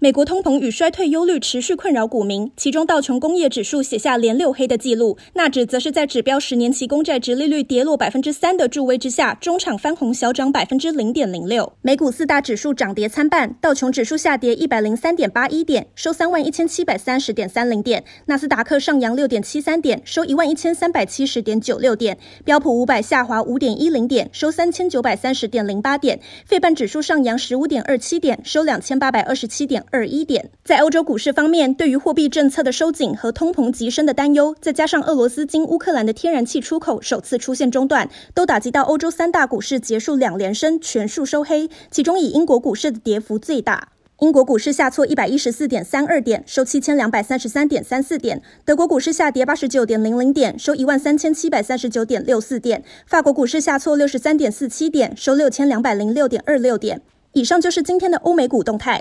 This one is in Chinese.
美国通膨与衰退忧虑持续困扰股民，其中道琼工业指数写下连六黑的记录，纳指则是在指标十年期公债殖利率跌落百分之三的助威之下，中场翻红小涨百分之零点零六。美股四大指数涨跌参半，道琼指数下跌一百零三点八一点，收三万一千七百三十点三零点；纳斯达克上扬六点七三点，收一万一千三百七十点九六点；标普五百下滑五点一零点，收三千九百三十点零八点；费半指数上扬十五点二七点，收两千八百二十七点。二一点，在欧洲股市方面，对于货币政策的收紧和通膨急升的担忧，再加上俄罗斯经乌克兰的天然气出口首次出现中断，都打击到欧洲三大股市结束两连升，全数收黑。其中以英国股市的跌幅最大，英国股市下挫一百一十四点三二点，收七千两百三十三点三四点；德国股市下跌八十九点零零点，收一万三千七百三十九点六四点；法国股市下挫六十三点四七点，收六千两百零六点二六点。以上就是今天的欧美股动态。